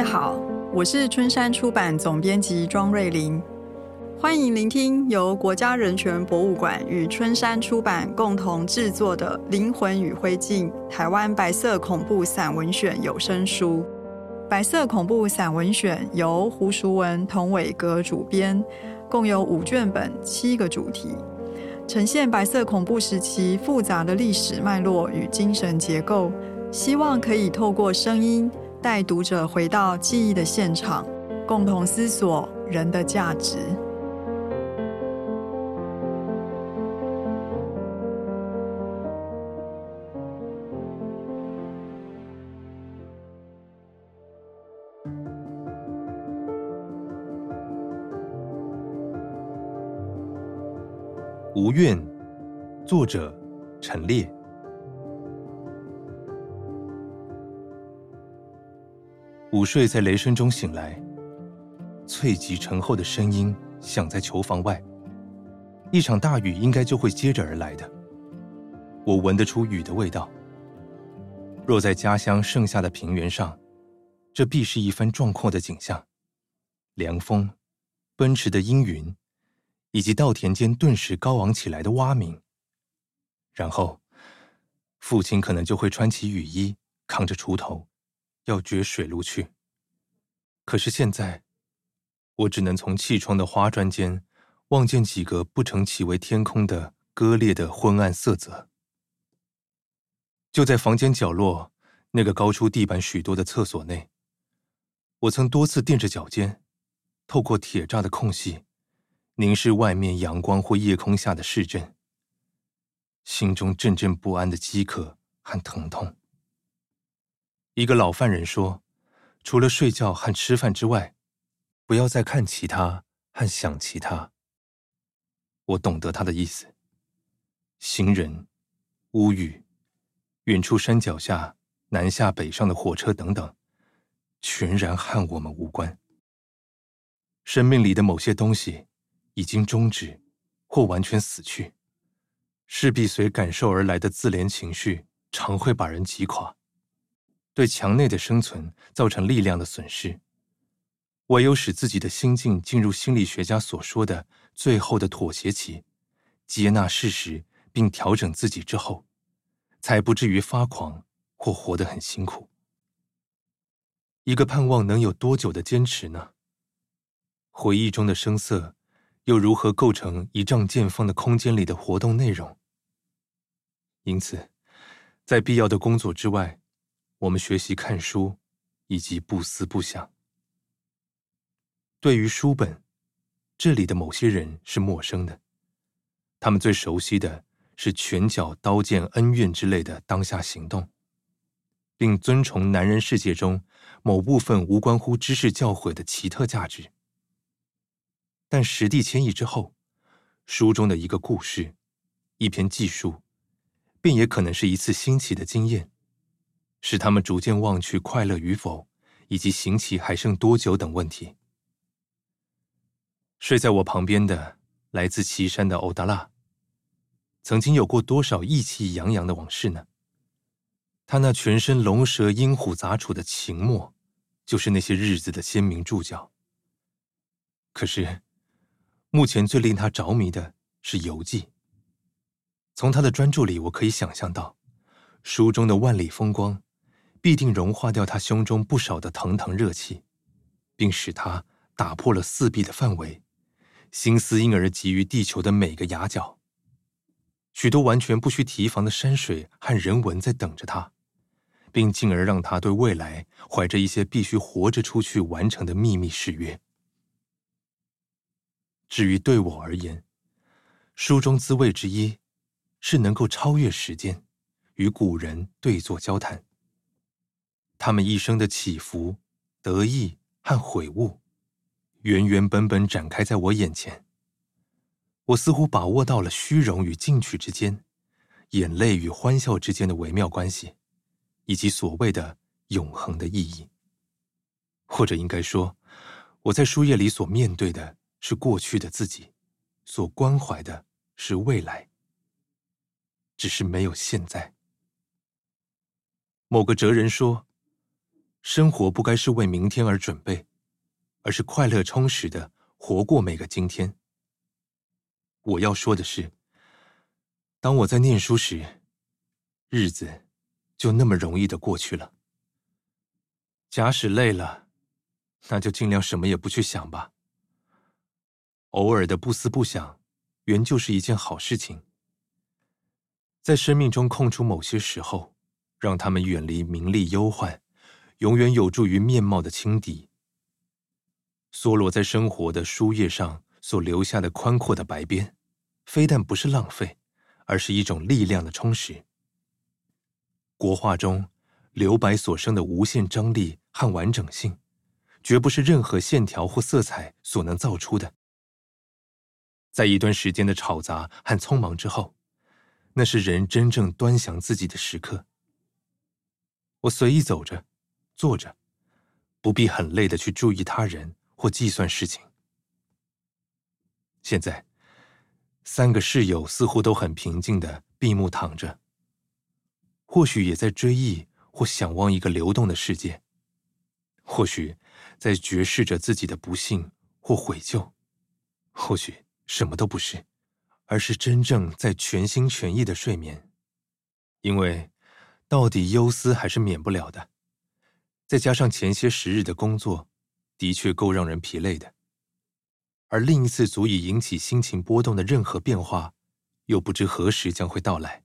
位好，我是春山出版总编辑庄瑞玲，欢迎聆听由国家人权博物馆与春山出版共同制作的《灵魂与灰烬：台湾白色恐怖散文选》有声书。白色恐怖散文选由胡淑文、童伟格主编，共有五卷本，七个主题，呈现白色恐怖时期复杂的历史脉络与精神结构，希望可以透过声音。带读者回到记忆的现场，共同思索人的价值。无怨，作者陈烈。午睡在雷声中醒来，脆急沉厚的声音响在囚房外。一场大雨应该就会接着而来的。我闻得出雨的味道。若在家乡盛夏的平原上，这必是一番壮阔的景象：凉风、奔驰的阴云，以及稻田间顿时高昂起来的蛙鸣。然后，父亲可能就会穿起雨衣，扛着锄头。要掘水路去，可是现在，我只能从气窗的花砖间望见几个不成其为天空的割裂的昏暗色泽。就在房间角落那个高出地板许多的厕所内，我曾多次踮着脚尖，透过铁栅的空隙，凝视外面阳光或夜空下的市镇，心中阵阵不安的饥渴和疼痛。一个老犯人说：“除了睡觉和吃饭之外，不要再看其他和想其他。”我懂得他的意思。行人、屋宇、远处山脚下南下北上的火车等等，全然和我们无关。生命里的某些东西已经终止，或完全死去，势必随感受而来的自怜情绪，常会把人击垮。对墙内的生存造成力量的损失，唯有使自己的心境进入心理学家所说的最后的妥协期，接纳事实并调整自己之后，才不至于发狂或活得很辛苦。一个盼望能有多久的坚持呢？回忆中的声色，又如何构成一丈见方的空间里的活动内容？因此，在必要的工作之外，我们学习看书，以及不思不想。对于书本，这里的某些人是陌生的，他们最熟悉的是拳脚、刀剑、恩怨之类的当下行动，并遵从男人世界中某部分无关乎知识教诲的奇特价值。但实地迁移之后，书中的一个故事、一篇记述，便也可能是一次新奇的经验。使他们逐渐忘去快乐与否，以及刑期还剩多久等问题。睡在我旁边的来自岐山的欧达拉，曾经有过多少意气洋洋的往事呢？他那全身龙蛇鹰虎杂处的情墨，就是那些日子的鲜明注脚。可是，目前最令他着迷的是游记。从他的专注里，我可以想象到书中的万里风光。必定融化掉他胸中不少的腾腾热气，并使他打破了四壁的范围，心思因而集于地球的每个崖角。许多完全不需提防的山水和人文在等着他，并进而让他对未来怀着一些必须活着出去完成的秘密誓约。至于对我而言，书中滋味之一，是能够超越时间，与古人对坐交谈。他们一生的起伏、得意和悔悟，原原本本展开在我眼前。我似乎把握到了虚荣与进取之间，眼泪与欢笑之间的微妙关系，以及所谓的永恒的意义。或者应该说，我在书页里所面对的是过去的自己，所关怀的是未来，只是没有现在。某个哲人说。生活不该是为明天而准备，而是快乐充实的活过每个今天。我要说的是，当我在念书时，日子就那么容易的过去了。假使累了，那就尽量什么也不去想吧。偶尔的不思不想，原就是一件好事情。在生命中空出某些时候，让他们远离名利忧患，永远有助于面貌的轻敌。梭罗在生活的书页上所留下的宽阔的白边，非但不是浪费，而是一种力量的充实。国画中留白所生的无限张力和完整性，绝不是任何线条或色彩所能造出的。在一段时间的吵杂和匆忙之后，那是人真正端详自己的时刻。我随意走着，坐着，不必很累的去注意他人或计算事情。现在，三个室友似乎都很平静的闭目躺着。或许也在追忆或想望一个流动的世界，或许在觉视着自己的不幸或悔疚，或许什么都不是，而是真正在全心全意的睡眠。因为到底忧思还是免不了的，再加上前些时日的工作，的确够让人疲累的。而另一次足以引起心情波动的任何变化，又不知何时将会到来。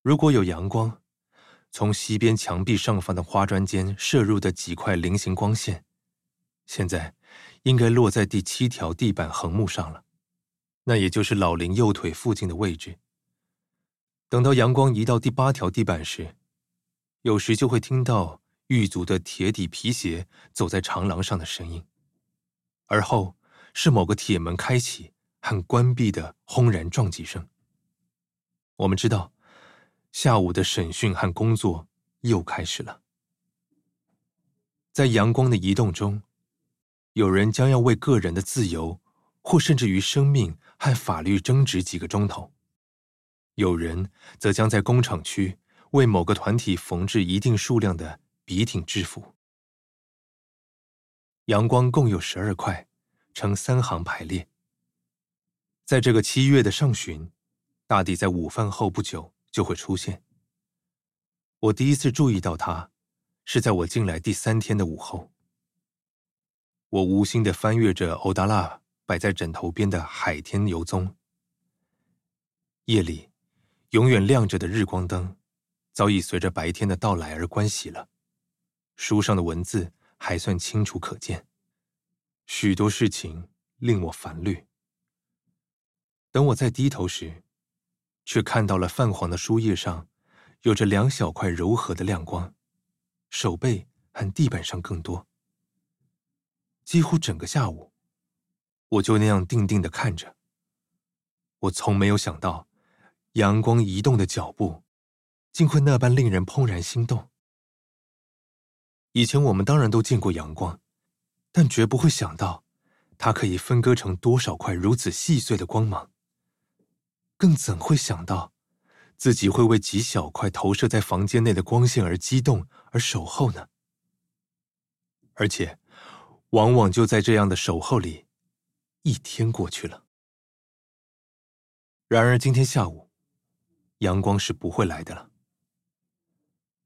如果有阳光，从西边墙壁上方的花砖间射入的几块菱形光线，现在应该落在第七条地板横木上了，那也就是老林右腿附近的位置。等到阳光移到第八条地板时，有时就会听到狱卒的铁底皮鞋走在长廊上的声音，而后是某个铁门开启和关闭的轰然撞击声。我们知道。下午的审讯和工作又开始了。在阳光的移动中，有人将要为个人的自由，或甚至于生命和法律争执几个钟头；有人则将在工厂区为某个团体缝制一定数量的笔挺制服。阳光共有十二块，呈三行排列。在这个七月的上旬，大抵在午饭后不久。就会出现。我第一次注意到它，是在我进来第三天的午后。我无心的翻阅着欧达拉摆在枕头边的《海天游踪》。夜里，永远亮着的日光灯，早已随着白天的到来而关熄了。书上的文字还算清楚可见，许多事情令我烦虑。等我再低头时，却看到了泛黄的书页上，有着两小块柔和的亮光，手背和地板上更多。几乎整个下午，我就那样定定地看着。我从没有想到，阳光移动的脚步，竟会那般令人怦然心动。以前我们当然都见过阳光，但绝不会想到，它可以分割成多少块如此细碎的光芒。更怎会想到，自己会为几小块投射在房间内的光线而激动而守候呢？而且，往往就在这样的守候里，一天过去了。然而今天下午，阳光是不会来的了。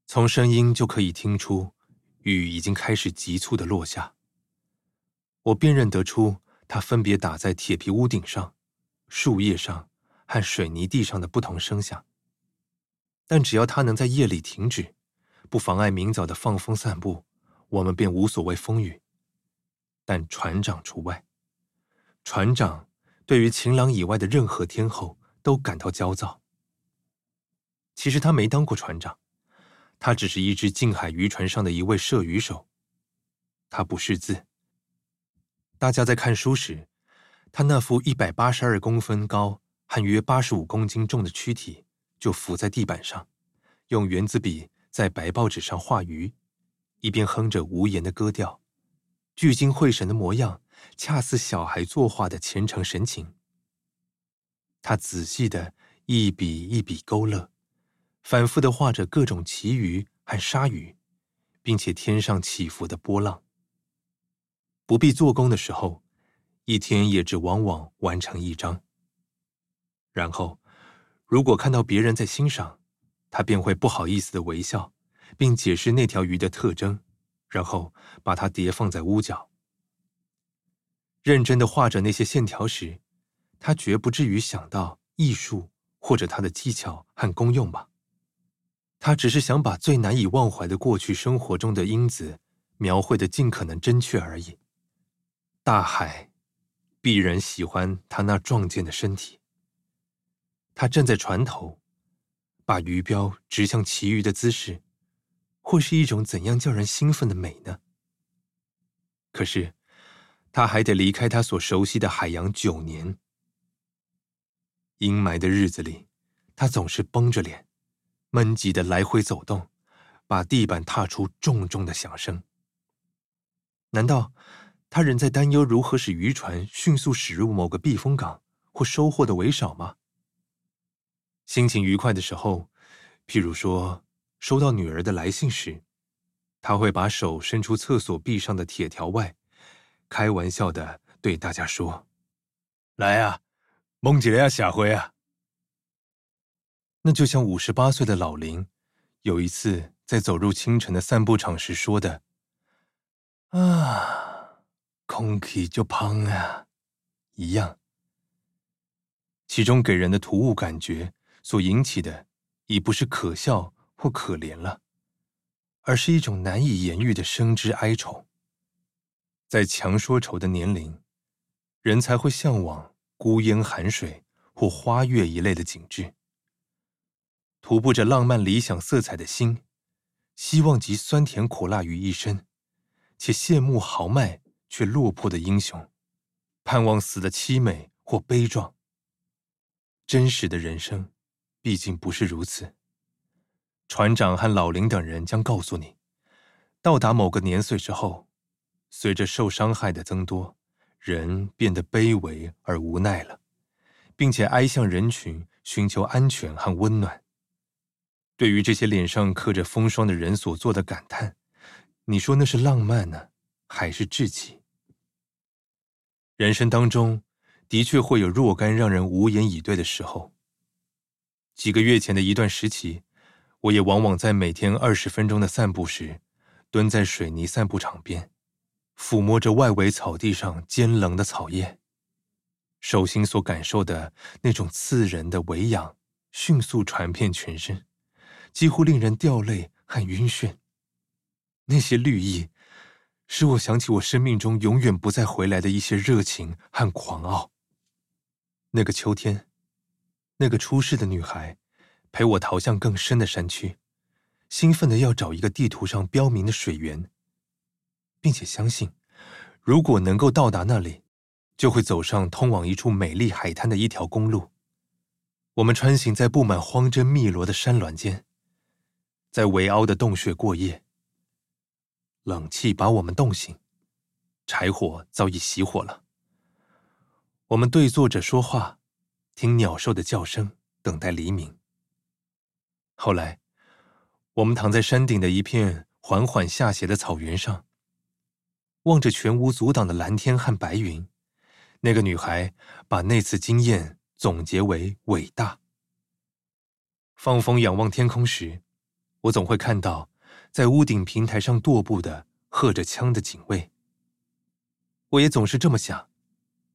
从声音就可以听出，雨已经开始急促的落下。我辨认得出，它分别打在铁皮屋顶上、树叶上。和水泥地上的不同声响，但只要它能在夜里停止，不妨碍明早的放风散步，我们便无所谓风雨。但船长除外，船长对于晴朗以外的任何天候都感到焦躁。其实他没当过船长，他只是一只近海渔船上的一位射鱼手。他不识字。大家在看书时，他那副一百八十二公分高。和约八十五公斤重的躯体就伏在地板上，用原子笔在白报纸上画鱼，一边哼着无言的歌调，聚精会神的模样，恰似小孩作画的虔诚神情。他仔细的一笔一笔勾勒，反复的画着各种旗鱼和鲨鱼，并且天上起伏的波浪。不必做工的时候，一天也只往往完成一张。然后，如果看到别人在欣赏，他便会不好意思的微笑，并解释那条鱼的特征，然后把它叠放在屋角。认真的画着那些线条时，他绝不至于想到艺术或者它的技巧和功用吧？他只是想把最难以忘怀的过去生活中的因子描绘的尽可能真确而已。大海必然喜欢他那壮健的身体。他站在船头，把鱼标指向其余的姿势，会是一种怎样叫人兴奋的美呢？可是，他还得离开他所熟悉的海洋九年。阴霾的日子里，他总是绷着脸，闷急的来回走动，把地板踏出重重的响声。难道他仍在担忧如何使渔船迅速驶入某个避风港或收获的为少吗？心情愉快的时候，譬如说收到女儿的来信时，他会把手伸出厕所壁上的铁条外，开玩笑的对大家说：“来啊，蒙吉雷亚下回啊。”那就像五十八岁的老林有一次在走入清晨的散步场时说的：“啊，空气就胖啊，一样。”其中给人的突兀感觉。所引起的已不是可笑或可怜了，而是一种难以言喻的生之哀愁。在强说愁的年龄，人才会向往孤烟寒水或花月一类的景致。涂布着浪漫理想色彩的心，希望集酸甜苦辣于一身，且羡慕豪迈却落魄的英雄，盼望死的凄美或悲壮。真实的人生。毕竟不是如此。船长和老林等人将告诉你，到达某个年岁之后，随着受伤害的增多，人变得卑微而无奈了，并且挨向人群寻求安全和温暖。对于这些脸上刻着风霜的人所做的感叹，你说那是浪漫呢，还是志气？人生当中的确会有若干让人无言以对的时候。几个月前的一段时期，我也往往在每天二十分钟的散步时，蹲在水泥散步场边，抚摸着外围草地上尖棱的草叶，手心所感受的那种刺人的微痒，迅速传遍全身，几乎令人掉泪和晕眩。那些绿意，使我想起我生命中永远不再回来的一些热情和狂傲。那个秋天。那个出事的女孩陪我逃向更深的山区，兴奋的要找一个地图上标明的水源，并且相信，如果能够到达那里，就会走上通往一处美丽海滩的一条公路。我们穿行在布满荒针密罗的山峦间，在围凹的洞穴过夜。冷气把我们冻醒，柴火早已熄火了。我们对坐着说话。听鸟兽的叫声，等待黎明。后来，我们躺在山顶的一片缓缓下斜的草原上，望着全无阻挡的蓝天和白云。那个女孩把那次经验总结为伟大。放风仰望天空时，我总会看到在屋顶平台上踱步的喝着枪的警卫。我也总是这么想，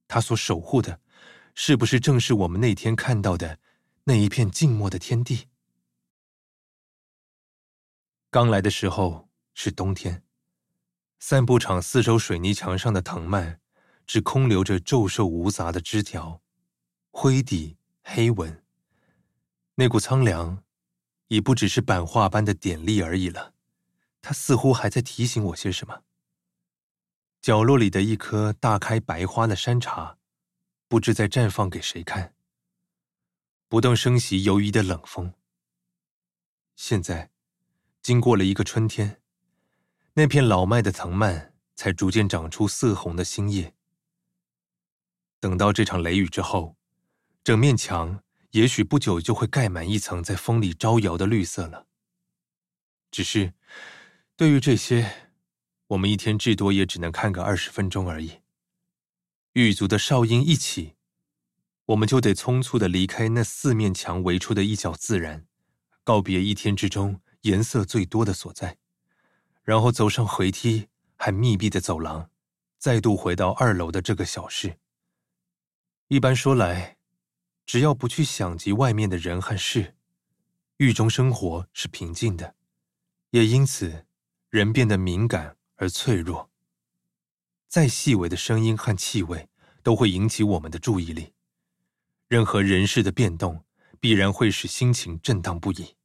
他所守护的。是不是正是我们那天看到的那一片静默的天地？刚来的时候是冬天，散步场四周水泥墙上的藤蔓只空留着皱瘦无杂的枝条，灰底黑纹。那股苍凉已不只是版画般的点力而已了，它似乎还在提醒我些什么。角落里的一棵大开白花的山茶。不知在绽放给谁看。不动声息游移的冷风。现在，经过了一个春天，那片老迈的藤蔓才逐渐长出色红的新叶。等到这场雷雨之后，整面墙也许不久就会盖满一层在风里招摇的绿色了。只是，对于这些，我们一天至多也只能看个二十分钟而已。狱卒的哨音一起，我们就得匆促地离开那四面墙围出的一角自然，告别一天之中颜色最多的所在，然后走上回梯和密闭的走廊，再度回到二楼的这个小室。一般说来，只要不去想及外面的人和事，狱中生活是平静的，也因此人变得敏感而脆弱。再细微的声音和气味都会引起我们的注意力，任何人事的变动必然会使心情震荡不已。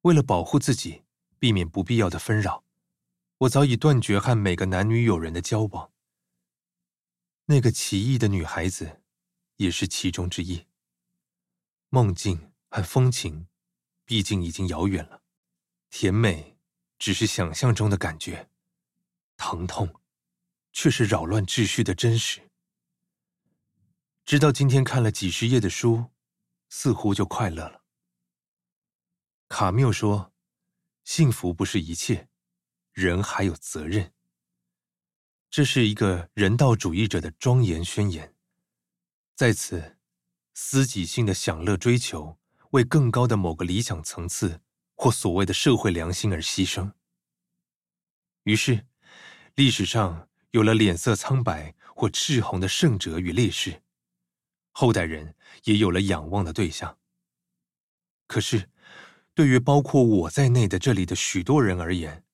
为了保护自己，避免不必要的纷扰，我早已断绝和每个男女友人的交往。那个奇异的女孩子。也是其中之一。梦境和风情，毕竟已经遥远了。甜美只是想象中的感觉，疼痛却是扰乱秩序的真实。直到今天看了几十页的书，似乎就快乐了。卡缪说：“幸福不是一切，人还有责任。”这是一个人道主义者的庄严宣言。在此，私己性的享乐追求，为更高的某个理想层次或所谓的社会良心而牺牲。于是，历史上有了脸色苍白或赤红的圣者与烈士，后代人也有了仰望的对象。可是，对于包括我在内的这里的许多人而言，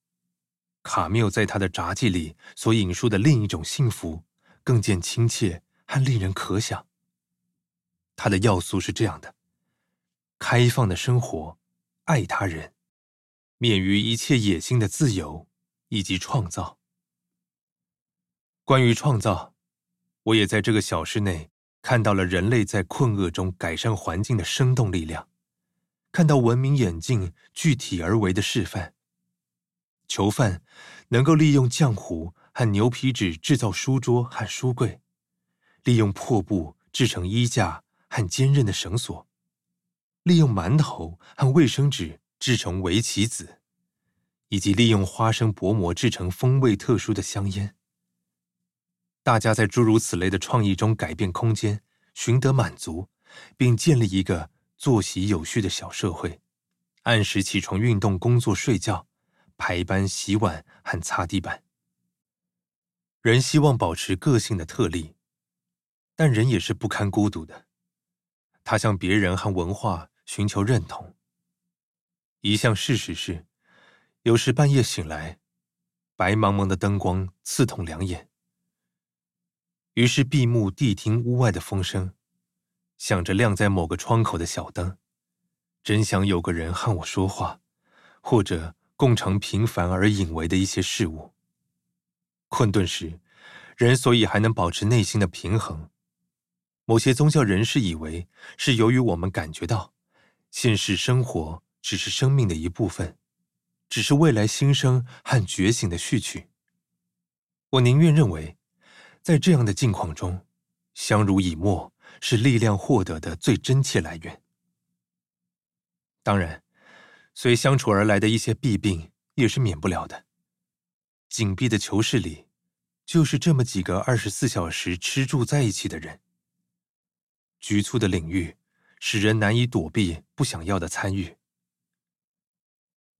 卡缪在他的札记里所引述的另一种幸福，更见亲切和令人可想。他的要素是这样的：开放的生活，爱他人，免于一切野心的自由，以及创造。关于创造，我也在这个小室内看到了人类在困厄中改善环境的生动力量，看到文明演进具体而为的示范。囚犯能够利用浆糊和牛皮纸制造书桌和书柜，利用破布制成衣架。和坚韧的绳索，利用馒头和卫生纸制成围棋子，以及利用花生薄膜制成风味特殊的香烟。大家在诸如此类的创意中改变空间，寻得满足，并建立一个作息有序的小社会，按时起床运动、工作、睡觉，排班洗碗和擦地板。人希望保持个性的特例，但人也是不堪孤独的。他向别人和文化寻求认同。一项事实是，有时半夜醒来，白茫茫的灯光刺痛两眼。于是闭目谛听屋外的风声，想着亮在某个窗口的小灯，真想有个人和我说话，或者共尝平凡而隐微的一些事物。困顿时，人所以还能保持内心的平衡。某些宗教人士以为是由于我们感觉到，现实生活只是生命的一部分，只是未来新生和觉醒的序曲。我宁愿认为，在这样的境况中，相濡以沫是力量获得的最真切来源。当然，随相处而来的一些弊病也是免不了的。紧闭的囚室里，就是这么几个二十四小时吃住在一起的人。局促的领域，使人难以躲避不想要的参与。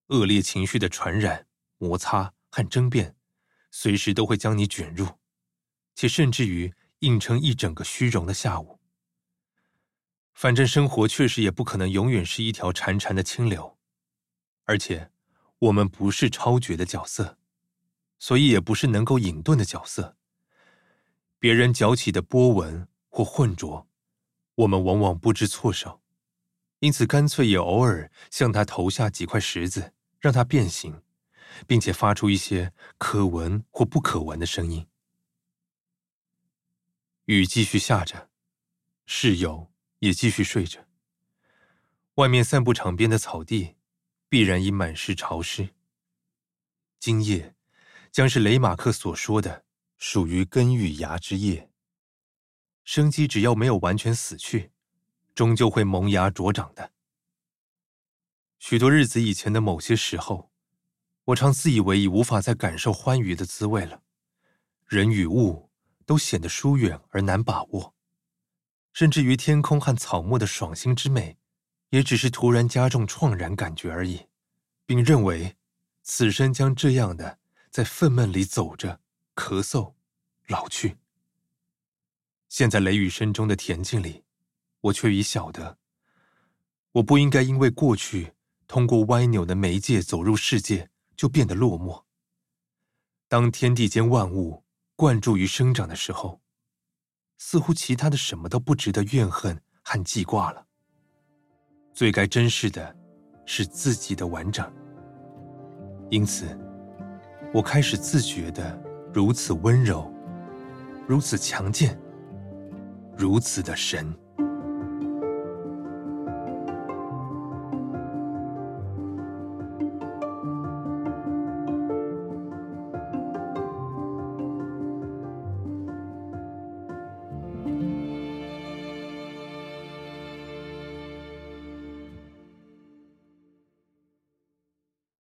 恶劣情绪的传染、摩擦和争辩，随时都会将你卷入，且甚至于硬撑一整个虚荣的下午。反正生活确实也不可能永远是一条潺潺的清流，而且我们不是超绝的角色，所以也不是能够隐遁的角色。别人搅起的波纹或混浊。我们往往不知措手，因此干脆也偶尔向他投下几块石子，让他变形，并且发出一些可闻或不可闻的声音。雨继续下着，室友也继续睡着。外面散步场边的草地必然已满是潮湿。今夜将是雷马克所说的属于根与芽之夜。生机只要没有完全死去，终究会萌芽茁长的。许多日子以前的某些时候，我常自以为已无法再感受欢愉的滋味了，人与物都显得疏远而难把握，甚至于天空和草木的爽心之美，也只是突然加重怆然感觉而已，并认为此生将这样的在愤懑里走着，咳嗽，老去。现在雷雨声中的恬静里，我却已晓得，我不应该因为过去通过歪扭的媒介走入世界。就变得落寞。当天地间万物灌注于生长的时候，似乎其他的什么都不值得怨恨和记挂了。最该珍视的是自己的完整。因此，我开始自觉的如此温柔，如此强健，如此的神。